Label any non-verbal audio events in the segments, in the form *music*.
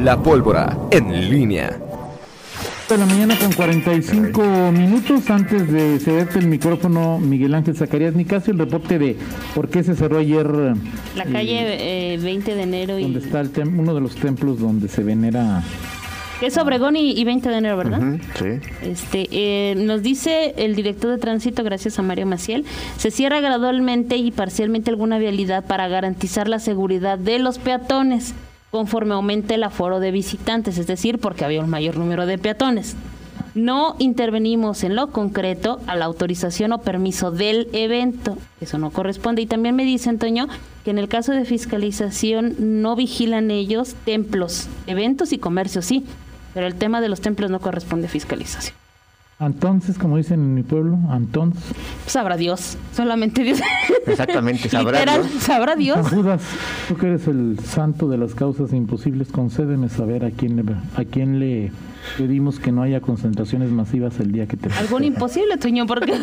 La pólvora en línea. De la mañana con 45 minutos antes de cederte el micrófono, Miguel Ángel Zacarías Nicasio, el reporte de por qué se cerró ayer. La calle eh, 20 de enero. Donde está el uno de los templos donde se venera que es Obregón y, 20 de enero, ¿verdad? sí. Este, eh, nos dice el director de tránsito, gracias a Mario Maciel, se cierra gradualmente y parcialmente alguna vialidad para garantizar la seguridad de los peatones conforme aumente el aforo de visitantes, es decir, porque había un mayor número de peatones. No intervenimos en lo concreto a la autorización o permiso del evento. Eso no corresponde. Y también me dice Antonio que en el caso de fiscalización no vigilan ellos templos, eventos y comercios, sí, pero el tema de los templos no corresponde a fiscalización. Entonces, como dicen en mi pueblo, entonces. Sabrá Dios, solamente Dios. Exactamente, sabrá Dios. Sabrá Dios. Judas, tú que eres el santo de las causas imposibles, concédeme saber a quién le, a quién le pedimos que no haya concentraciones masivas el día que te... Algún imposible, Tuño, porque...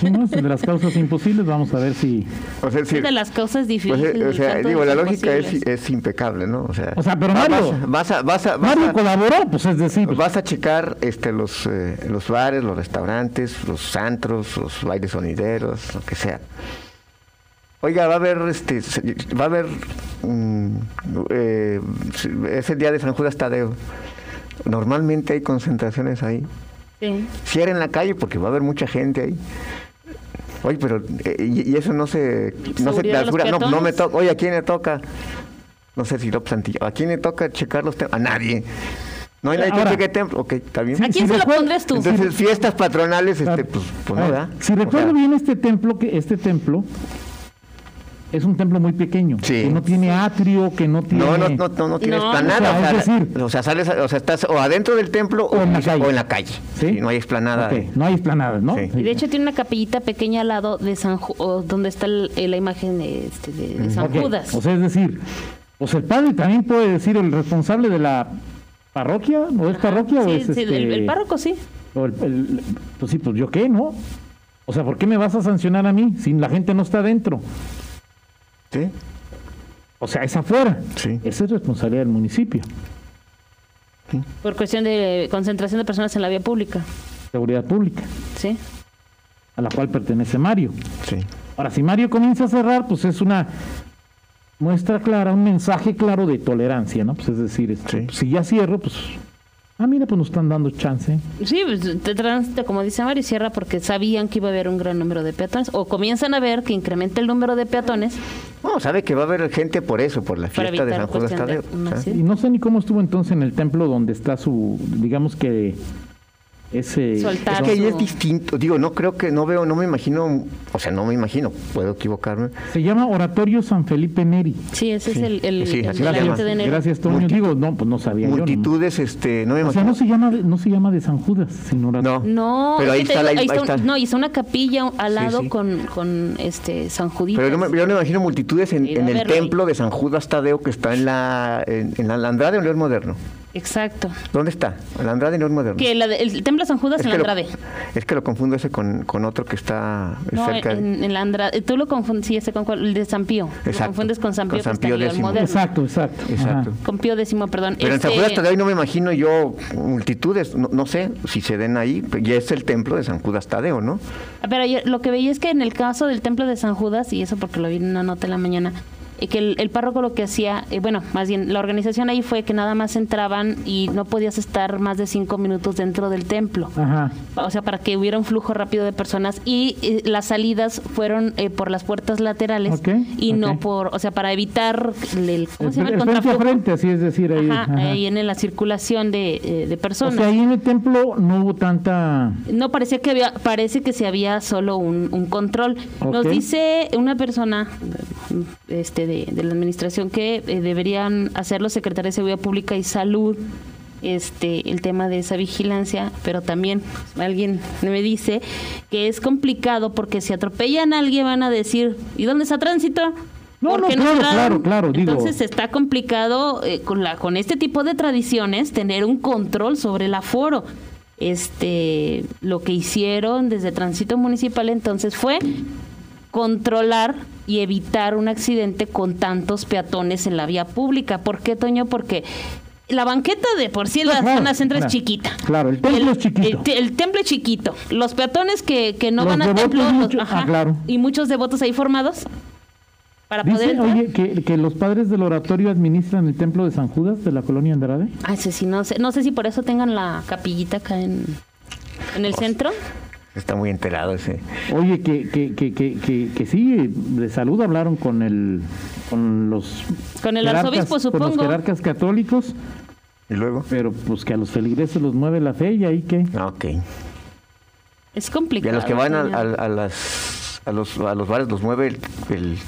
Pues *laughs* de las causas imposibles, vamos a ver si... O sea, de las causas pues, difíciles. o sea, digo, la lógica es, es, impecable, ¿no? O sea, o sea pero Mario... Vas, a, vas, a, Mario colaboró, pues es decir... Pues, vas a checar este, los, eh, los bares, los restaurantes, los antros, los bailes sonideros, lo que sea. Oiga, va a haber, este, va a haber, mm, eh, es el día de San Judas Tadeo. Normalmente hay concentraciones ahí. Sí. Cierren la calle porque va a haber mucha gente ahí. Oye, pero eh, y, eso no se no se clausura, no, no me toca. Oye, ¿a quién le toca? No sé si López Santillo. ¿A quién le toca checar los templos? A nadie. No hay nadie que cheque templo. Ok, está bien. ¿A quién se lo pondrás tú? Entonces, fiestas patronales, este, pues, pues no da. Si recuerdo bien este templo, que este templo es un templo muy pequeño, que no tiene atrio, que no tiene... No, no, no, no, no tiene explanada. O sea, es decir, o sea, sales, o sea, estás o adentro del templo o, en, la calle. O en la calle. ¿Sí? no hay explanada. no hay explanada, ¿no? Y de hecho tiene una capillita pequeña al lado de San donde está la imagen de, este, de, San Judas. O sea, es decir, pues el padre también puede decir el responsable de la parroquia, ¿o es parroquia o es sí, el, este párroco sí. O el, pues sí, pues yo qué, ¿no? O sea, ¿por qué me vas a sancionar a mí si la gente no está adentro? Sí. O sea, es afuera. Sí. Esa es responsabilidad del municipio. Por cuestión de concentración de personas en la vía pública. Seguridad pública. Sí. A la cual pertenece Mario. Sí. Ahora, si Mario comienza a cerrar, pues es una muestra clara, un mensaje claro de tolerancia, ¿no? Pues es decir, este, si ya cierro, pues Ah, mira, pues nos están dando chance. Sí, pues te tránsito, como dice Mario, cierra porque sabían que iba a haber un gran número de peatones o comienzan a ver que incrementa el número de peatones. No, sabe que va a haber gente por eso, por la fiesta de San Juan Tadeo. Y no sé ni cómo estuvo entonces en el templo donde está su, digamos que ese es que ahí es distinto. Digo no creo que no veo no me imagino o sea no me imagino puedo equivocarme. Se llama oratorio San Felipe Neri. Sí ese es el, el, sí, gracias, de enero. gracias Toño. Digo no pues no sabía multitudes este no me o sea no se llama no se llama de San Judas sino oratorio. no. No pero ahí, está, ahí, está, no y está una capilla al lado con, con este San Judito pero yo me, yo me imagino multitudes en, en el templo de San Judas Tadeo que está en la en, en la Andrade o en el Moderno Exacto. ¿Dónde está? La Andrade no es moderno. Que el Templo San Judas es en la Andrade. es que lo confundo ese con, con otro que está cerca. En, en la Andrade. Tú lo confundes, sí, ese con el de San Pío. Exacto. Lo confundes con San Pío, San Pío que moderno. Exacto, exacto. exacto. Con Pío décimo, perdón. Pero en San Judas Tadeo no me imagino yo multitudes, no, sé si se den ahí, y es el templo de San Judas Tadeo, ¿no? Pero lo que veía es que en el caso del templo de San Judas, y eso porque lo vi en una nota en la mañana, que el, párroco lo que hacía, eh, bueno, más bien la organización ahí fue que nada más entraban y no podías estar más de cinco minutos dentro del templo. O sea, para que hubiera un flujo rápido de personas y eh, las salidas fueron eh, por las puertas laterales y no por, o sea, para evitar el, ¿cómo se llama? El frente a frente, así es decir, ahí. ahí en la circulación de, de, personas. O sea, ahí en el templo no hubo tanta... No, parecía que había, parece que se había solo un, un control. Nos dice una persona, este, de, la administración que eh, deberían hacer los secretarios de Seguridad Pública y Salud este el tema de esa vigilancia, pero también alguien me dice que es complicado porque si atropellan a alguien van a decir, ¿y dónde está tránsito? No, no, claro, claro, claro, Entonces está complicado eh, con la con este tipo de tradiciones tener un control sobre el aforo. Este, lo que hicieron desde Tránsito Municipal entonces fue controlar y evitar un accidente con tantos peatones en la vía pública. ¿Por qué, Toño? Porque la banqueta de por sí en la Claro, zona centro claro. es chiquita. Claro, el templo es chiquito. El, te- el templo es chiquito. Los peatones que, que no Los van al templo, los- mucho- ajá, ah, claro. y muchos devotos ahí formados para poder Dice, entrar. oye, que, que los padres del oratorio administran el templo de San Judas de la colonia Andrade. Ay, ese sí, no sé, no sé si por eso tengan la capillita acá en, en el centro. Está muy enterado ese. Oye, que, que, que, que, que, que sí, de salud hablaron con el con los Con el arzobispo, con los supongo. jerarcas católicos, ¿Y luego? pero pues que a los feligreses los mueve la fe y ahí que Ah, Ok. Es Y complicado. a los que van a, a- a las, a, los, a los bares los mueve el-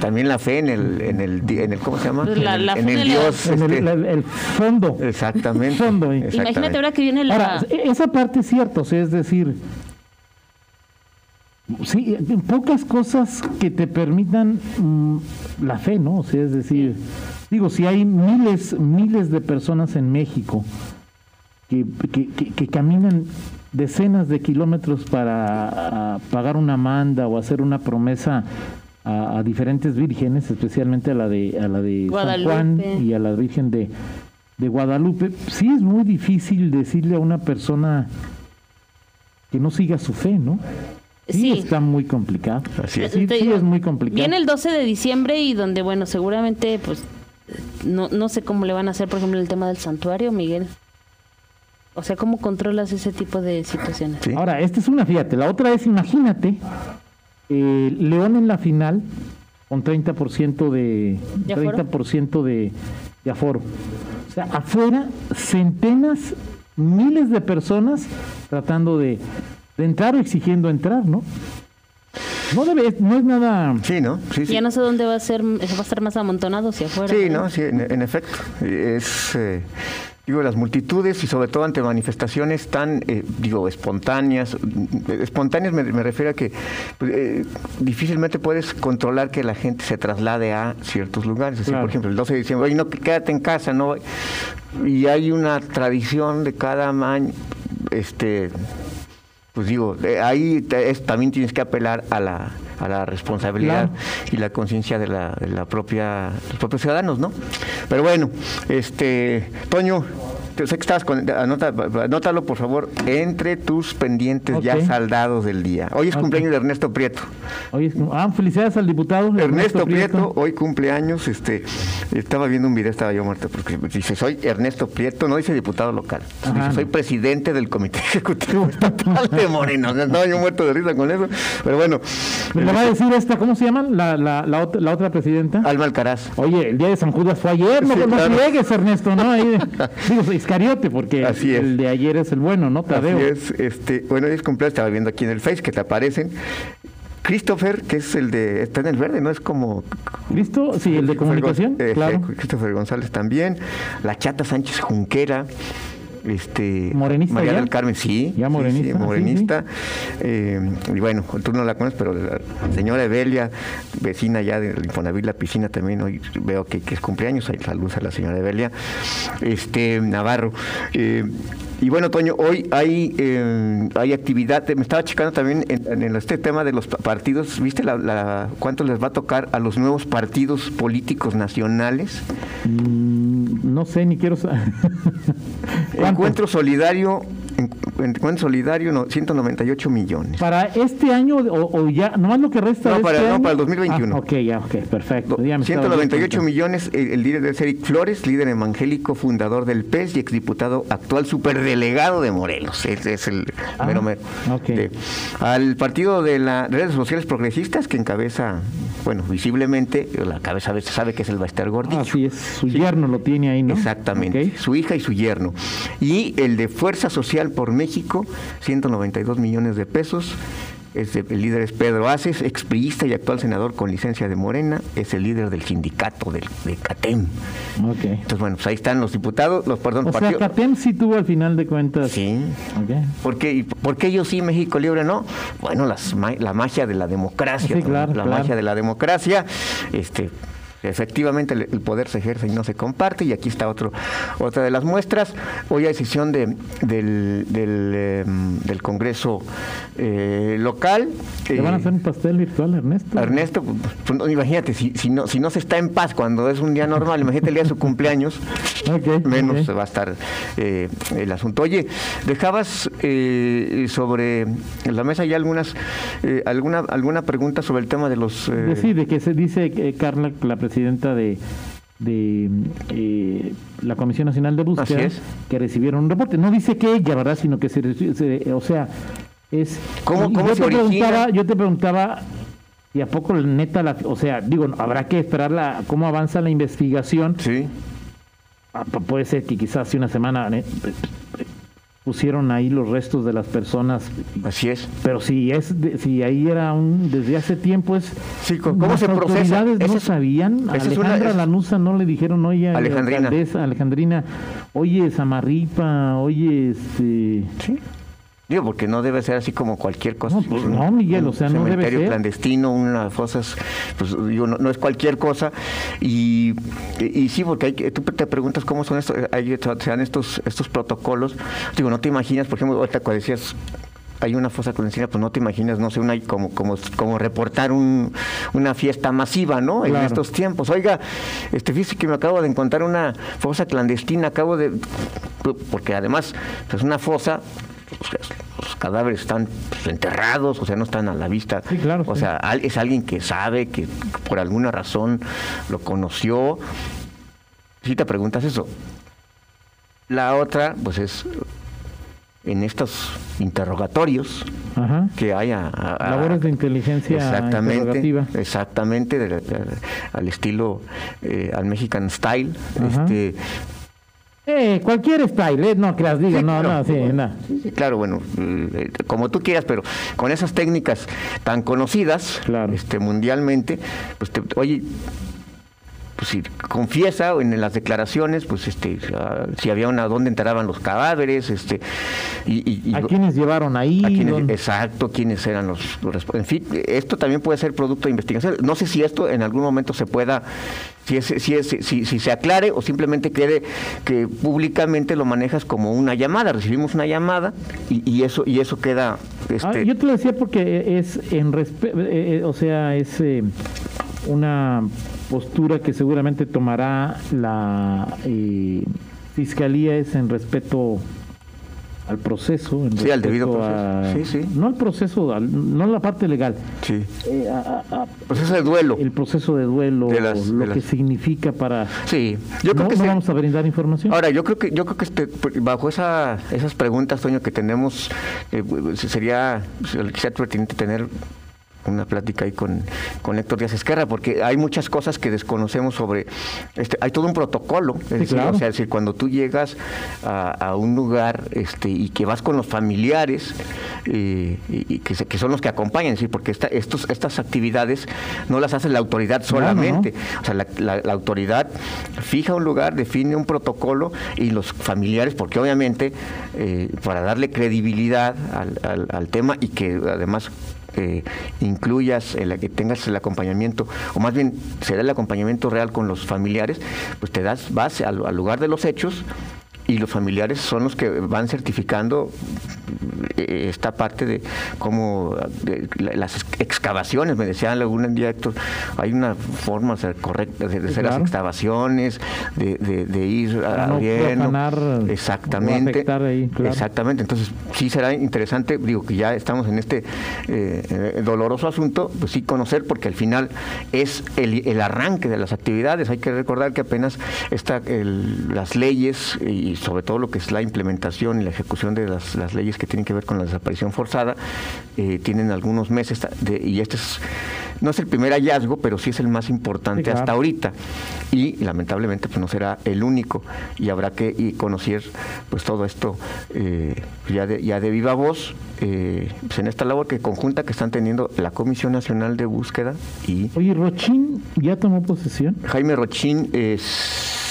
también la fe en el, en el, en el ¿cómo se llama? La- en el, la en fe el de la- Dios. en el, este, el- fondo. exactamente. fondo, eh. Imagínate exactamente. ahora que viene la... Ahora, esa parte es cierta, o sea, es decir, sí, pocas cosas que te permitan mm, la fe, ¿no? O sea, es decir, digo, si hay miles, miles de personas en México que, que, que- que caminan decenas de kilómetros para ah, pagar una manda o hacer una promesa a, a diferentes vírgenes, especialmente a la de a la de San Juan y a la Virgen de, de Guadalupe, sí es muy difícil decirle a una persona que no siga su fe, ¿no? Sí, Sí. está muy complicado. Así es. Sí, Te sí digo, es muy complicado. Viene el 12 de diciembre y donde, bueno, seguramente, pues, no, no sé cómo le van a hacer, por ejemplo, el tema del santuario, Miguel. O sea, ¿cómo controlas ese tipo de situaciones? Sí. Ahora, esta es una, fíjate, la otra es, imagínate, eh, León en la final con 30% de, ¿De aforo? 30% de, de aforo. O sea, afuera, centenas, miles de personas tratando de, de entrar o exigiendo entrar, ¿no? No debe, no es nada... Sí, ¿no? Sí, sí. Ya no sé dónde va a ser, va a estar más amontonado hacia afuera. Sí, ¿no? ¿no? Sí, en, en efecto. Es, eh, digo, las multitudes y sobre todo ante manifestaciones tan, eh, digo, espontáneas. Espontáneas me, me refiero a que pues, eh, difícilmente puedes controlar que la gente se traslade a ciertos lugares. Así, Claro. por ejemplo, el 12 de diciembre, oye, no, quédate en casa, ¿no? Y hay una tradición de cada año, este pues digo, ahí es- también tienes que apelar a la, a la responsabilidad Claro. y la conciencia de la, de la propia, los propios ciudadanos, ¿no? Pero bueno, este, Toño, te- sé que estabas con, anota, anótalo por favor entre tus pendientes ya saldados del día. Hoy es cumpleaños de Ernesto Prieto. Oye, es ah, felicidades al diputado Ernesto Prieto, hoy cumpleaños, este, estaba viendo un video, estaba yo muerto, porque dice, soy Ernesto Prieto, no dice diputado local, Ajá. dice, soy presidente del Comité *laughs* Ejecutivo Estatal de Moreno. O sea, Estaba yo muerto de risa con eso, pero bueno, Me va a decir esta, ¿cómo se llama? La, la, la, otra, la otra presidenta. Alma Alcaraz. Oye, el día de San Judas fue ayer, no, Sí, no claro. friegues, Ernesto, ¿no? Ahí, *laughs* digo, Iscariote, porque Así es. el de ayer es el bueno, ¿no? Tadeo. Así es, este, bueno, hoy es cumpleaños, estaba viendo aquí en el Face que te aparecen. Christopher, que es el de, está en el verde, ¿no? Es como... ¿Listo? Sí, el de comunicación, Eh, claro. eh, Christopher González también. La Chata Sánchez Junquera. Este, ¿Morenista María ya? del Carmen, sí. Ya morenista, sí, sí, morenista. Eh, y bueno, tú no la conoces, pero la señora Evelia, vecina ya del Infonavit La Piscina también, hoy veo que, que es cumpleaños. Hay saludos a la señora Evelia. Este, Navarro. Eh, y bueno, Toño, hoy hay, eh, hay actividad. Me estaba checando también en, en este tema de los pa- partidos. ¿Viste la, la- cuánto les va a tocar a los nuevos partidos políticos nacionales? Mm, no sé, ni quiero saber. *laughs* Encuentro solidario, en- encuentro solidario, no, 198 millones. Para este año, o, o ya, nomás lo que resta No, de para- este no, año? para el 2021. Ah, ok, ya, ok, perfecto. Ya me estaba 198 dando cuenta. millones, el, el líder de Eric Flores, líder evangélico, fundador del PES y exdiputado actual superdelegado de Morelos. Ese es el Ah, mero mero. ok. De- al partido de las redes sociales progresistas que encabeza, bueno, visiblemente, la cabeza a veces sabe que es el Baester Gordillo. Así es, su Sí. yerno lo tiene ahí, ¿no? Exactamente, su hija y su yerno. Y el de Fuerza Social por México, 192 millones de pesos. Es de- el líder es Pedro Aces, expriista y actual senador con licencia de Morena, es el líder del sindicato del, de CATEM. Entonces, bueno, pues ahí están los diputados, los perdón, O sea, partidos. Catem sí tuvo al final de cuentas. Sí. Ok. ¿Por qué, y por qué ellos sí, México Libre no? Bueno, las la magia de la democracia. Sí, claro, la claro. magia de la democracia. Este, efectivamente el, poder se ejerce y no se comparte y aquí está otro otra de las muestras. Hoy hay sesión de, del, del, del Congreso eh, local. ¿Te van a hacer un pastel virtual Ernesto? Ernesto pues, pues, imagínate si, si, no si no se está en paz cuando es un día normal imagínate el día de su cumpleaños. *laughs* Menos va a estar eh, el asunto. Oye dejabas eh, sobre la mesa ya algunas alguna alguna pregunta sobre el tema de los sí de que se dice Carla la presidenta de, de eh, la Comisión Nacional de Búsqueda que recibieron un reporte. No dice que ella, ¿verdad? Sino que se, o sea, es... ¿Cómo, yo, te preguntaba, yo te preguntaba, ¿y a poco neta, la, o sea, digo, habrá que esperar la, cómo avanza la investigación? Sí. Ah, puede ser que quizás hace una semana eh, pusieron ahí los restos de las personas. Así es. Pero si es si ahí era un desde hace tiempo es sí, ¿cómo se procesa? no sabían. A Alejandra Lanusa no le dijeron, "Oye, Alejandrina, Alejandrina, oye, Samarripa, oye, este Sí porque no debe ser así como cualquier cosa. No, pues no Miguel, o sea, no debe ser. clandestino, una fosas, pues digo, no, es cualquier cosa. Y, y, sí, porque hay, tú te preguntas cómo son estos, hay, sean estos, estos protocolos. Digo, no te imaginas, por ejemplo, ahorita cuando decías hay una fosa clandestina, pues no te imaginas, no sé, una como como como reportar un, una fiesta masiva, ¿no? En estos tiempos. Oiga, este fíjese que me acabo de encontrar una fosa clandestina, acabo de porque además es pues, una fosa los cadáveres están pues, enterrados, o sea, no están a la vista. o sea, es alguien que sabe, que por alguna razón lo conoció. Si te preguntas eso. La otra, pues es en estos interrogatorios que hay a, labores de inteligencia exactamente exactamente al estilo eh, al Mexican style este eh, cualquier style, eh, no creas, diga, no, no, sí, no. Claro, bueno, eh, como tú quieras, pero con esas técnicas tan conocidas este, mundialmente, pues te, oye, pues si confiesa en las declaraciones, pues este, ah, si había una dónde enterraban los cadáveres, este, y, a quiénes llevaron ahí, exacto, quiénes eran los, los, en fin, esto también puede ser producto de investigación. No sé si esto en algún momento se pueda si, es, si, es, si, si, se aclare o simplemente quede que públicamente lo manejas como una llamada. Recibimos una llamada y, y eso y eso queda. Este... Ah, yo te lo decía porque es en eh, eh, o sea, es eh, una postura que seguramente tomará la fiscalía es en respeto al proceso. sí, al debido proceso. sí, sí. No al proceso, no la parte legal. Sí. Eh, proceso de duelo. El proceso de duelo, lo que significa para. Sí, yo creo que no vamos a brindar información. Ahora, yo creo que yo creo que este, bajo esa, esas preguntas, Toño, que tenemos, eh, sería quizá pertinente tener una plática ahí con, con Héctor Díaz Esquerra, porque hay muchas cosas que desconocemos sobre, este, hay todo un protocolo, es decir, o sea, decir, cuando tú llegas a, un lugar este, y que vas con los familiares, eh, y, que, que, son los que acompañan, ¿sí? porque esta, estos, estas actividades no las hace la autoridad solamente, o sea, la, autoridad fija un lugar, define un protocolo y los familiares, porque obviamente eh, para darle credibilidad al, al tema y que además eh, incluyas, el, que tengas el acompañamiento, o más bien se da el acompañamiento real con los familiares, pues te das, base al lugar de los hechos y los familiares son los que van certificando eh, esta parte de cómo las excavaciones, me decían algún día Héctor, hay una forma correcta de, hacer las excavaciones, de, ir abriendo. exactamente. Exactamente. Entonces, sí será interesante, digo que ya estamos en este eh, doloroso asunto, pues sí conocer, porque al final es el, arranque de las actividades. Hay que recordar que apenas está las leyes y sobre todo lo que es la implementación y la ejecución de las, leyes que tienen que ver con la desaparición forzada, eh, tienen algunos meses y este es, no es el primer hallazgo, pero sí es el más importante hasta ahorita. Y lamentablemente pues no será el único y habrá que conocer pues todo esto eh, ya, de, ya de viva voz eh, pues, en esta labor que conjunta que están teniendo la Comisión Nacional de Búsqueda y... Oye, Rochín ya tomó posesión. Jaime Rochín es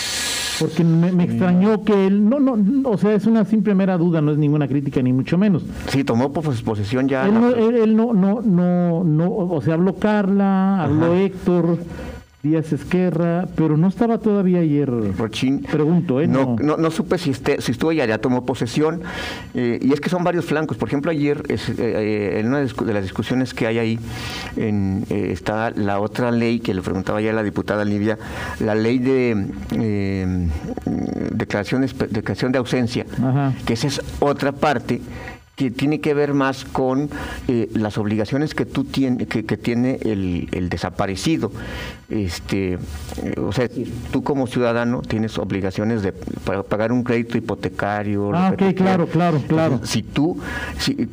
porque me, extrañó que él, no, no, o sea, es una simple mera duda, no es ninguna crítica ni mucho menos. Sí, tomó posesión ya. Él, no, él, no, no, no, no, o sea, habló Carla, habló Héctor, Díaz Esquerra, pero no estaba todavía ayer. Rochín. Pregunto, ¿eh? No, no, no supe si, este, si estuvo ya, ya tomó posesión. eh, y es que son varios flancos. Por ejemplo, ayer, es, eh, eh, en una de las discusiones que hay ahí, en, eh, está la otra ley que le preguntaba ya la diputada Livia, la ley de eh, declaración, declaración de ausencia, Ajá. que esa es otra parte que tiene que ver más con eh, las obligaciones que tú tienes que, que tiene el, el desaparecido este eh, o sea tú como ciudadano tienes obligaciones de pa- pagar un crédito hipotecario Ah, ok, claro, claro, claro. Si tú si,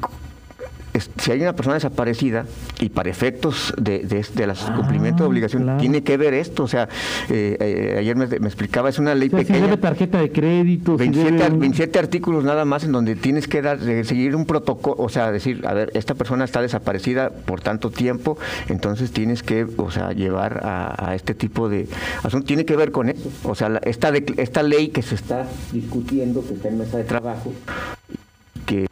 si hay una persona desaparecida y para efectos de, de, de las cumplimiento de obligación Ah, claro. tiene que ver esto. O sea eh, eh, ayer me, me explicaba es una ley O sea, si pequeña. debe tarjeta de crédito, si 27, debe ar- un- 27 artículos nada más en donde tienes que dar, de seguir un protocolo, o sea, decir, a ver, esta persona está desaparecida por tanto tiempo, entonces tienes que, o sea, llevar a, a este tipo de asunto, tiene que ver con eso, o sea, la- esta, de- esta ley que se está discutiendo, que está en mesa de trabajo, que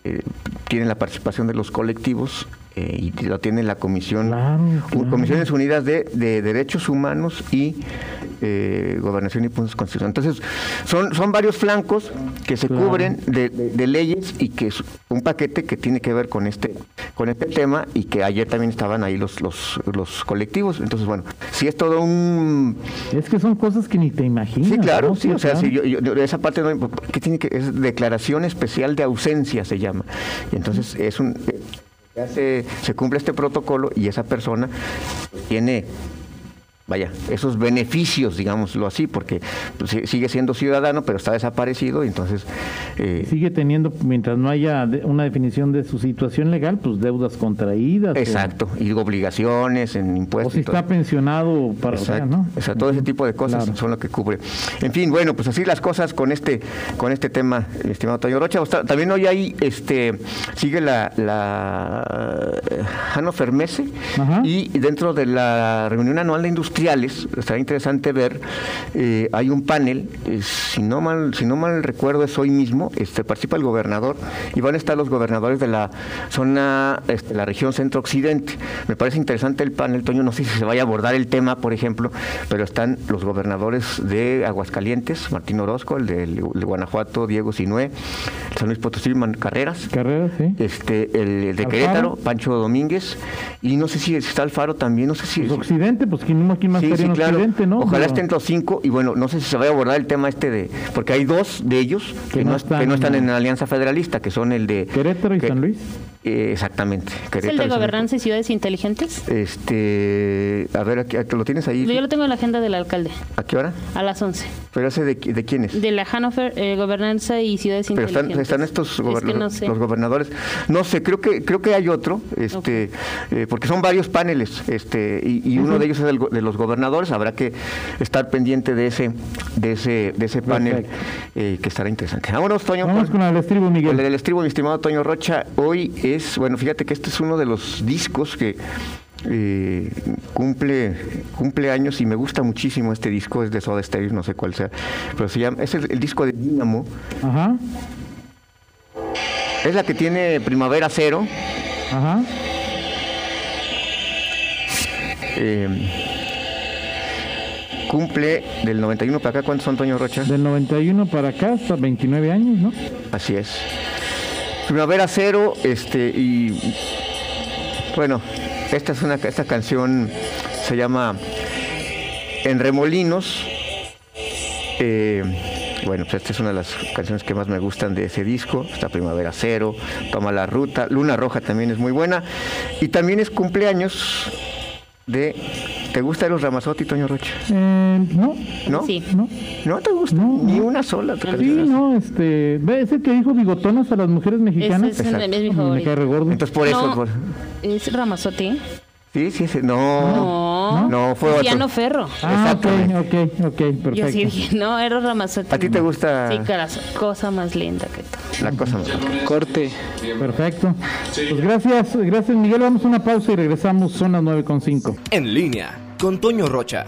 tiene la participación de los colectivos eh, y lo tiene la Comisión, Claro. Comisiones Unidas de, de Derechos Humanos y eh, Gobernación y Puntos Constitucionales. Entonces, son, son varios flancos que se Claro. cubren de, de- de leyes y que es un paquete que tiene que ver con este con este tema y que ayer también estaban ahí los, los, los colectivos. Entonces, bueno, si es todo un Es que son cosas que ni te imaginas. Sí, claro, ¿no? sí, o sea, claro. si yo, yo- esa parte no, ¿qué tiene que es declaración especial de ausencia se llama. Y entonces es un se cumple este protocolo y esa persona tiene vaya, esos beneficios, digámoslo así, porque pues, si- sigue siendo ciudadano, pero está desaparecido, y entonces eh, Sigue teniendo, mientras no haya una definición de su situación legal, pues deudas contraídas. o- exacto, y obligaciones en O, impuestos. si y todo. está pensionado para, o sea, Exacto, ¿no? o sea, todo ese tipo de cosas Claro. son lo que cubre. En fin, bueno, pues así las cosas con este con este tema, estimado Toño Rocha. O También hoy ahí este, sigue la, la Hannover Messe Ajá. y dentro de la reunión anual de industriales, estará interesante ver, eh, hay un panel, eh, si, no mal, si no mal recuerdo es hoy mismo, este, participa el gobernador y van a estar los gobernadores de la zona, este, la región centro-occidente. Me parece interesante el panel, Toño, no sé si se vaya a abordar el tema, por ejemplo, pero están los gobernadores de Aguascalientes, Martín Orozco, el de, el Guanajuato, Diego Sinué, San Luis Potosí, Man Carreras, Carreras, sí. este, el de Alfaro. Querétaro, Pancho Domínguez, y no sé si está Alfaro también, no sé si... Pues Occidente, pues ¿quién, más- quién más Sí, estaría sí, en claro. Occidente, ¿no? Ojalá Pero- estén los cinco y bueno, no sé si se va a abordar el tema este de, porque hay dos de ellos que, no, est- que no están en la Alianza Federalista, que son el de Querétaro y que- San Luis. eh, exactamente. ¿Es el Querétaro de gobernanza y ciudades inteligentes? Este, a ver, aquí, aquí lo tienes ahí. Yo lo tengo en la agenda del alcalde, ¿A qué hora? a las 11. Pero ese de, de quién es? De la Hannover, eh, gobernanza y ciudades Pero están, inteligentes. están estos Es que goberna- no sé. los gobernadores. No sé, creo que creo que hay otro, este, eh, porque son varios paneles, este, y, y uno de ellos es el de los gobernadores. Habrá que estar pendiente de ese, de ese, de ese panel eh, que estará interesante. Vámonos, Toño. Vamos con el estribo, El Miguel. del estribo, mi estimado Toño Rocha, hoy es, bueno, fíjate que este es uno de los discos que eh, cumple, cumple años y me gusta muchísimo este disco, es de Soda Stereo, no sé cuál sea, pero se llama, es el, el disco de Dynamo, Ajá, es la que tiene Primavera Cero, ajá. eh, cumple del 91 para acá, ¿cuántos son Toño Rocha? Del 91 para acá hasta 29 años, ¿no? Así es. Primavera Cero, este, y bueno, esta es una esta canción se llama En Remolinos. Eh, bueno, pues esta es una de las canciones que más me gustan de ese disco. Esta Primavera Cero, Toma la Ruta, Luna Roja también es muy buena. Y también es cumpleaños de. ¿Te gusta Eros Ramazotti, Toño Rocha? Eh, no, ¿No? Sí. no. ¿No te gusta? No, Ni una sola. Sí, canción. no, este. ¿Ve ese que dijo bigotonas a las mujeres mexicanas? Ese es, Exacto. es mi Me favorito. cae re gordo. Entonces por eso. No, por- ¿Es Ramazotti? Sí, sí, sí. No. No. No, fue otro. Piano Ferro. Ah, ok, Exactamente. ok, ok, perfecto. Yo sí dije, no, era Ramazotti. ¿A ti te gusta Sí, cosa más linda que tú. la cosa más? Corte. Perfecto. Pues gracias, gracias Miguel. Vamos a una pausa y regresamos. Son las 9.5. En línea con Toño Rocha.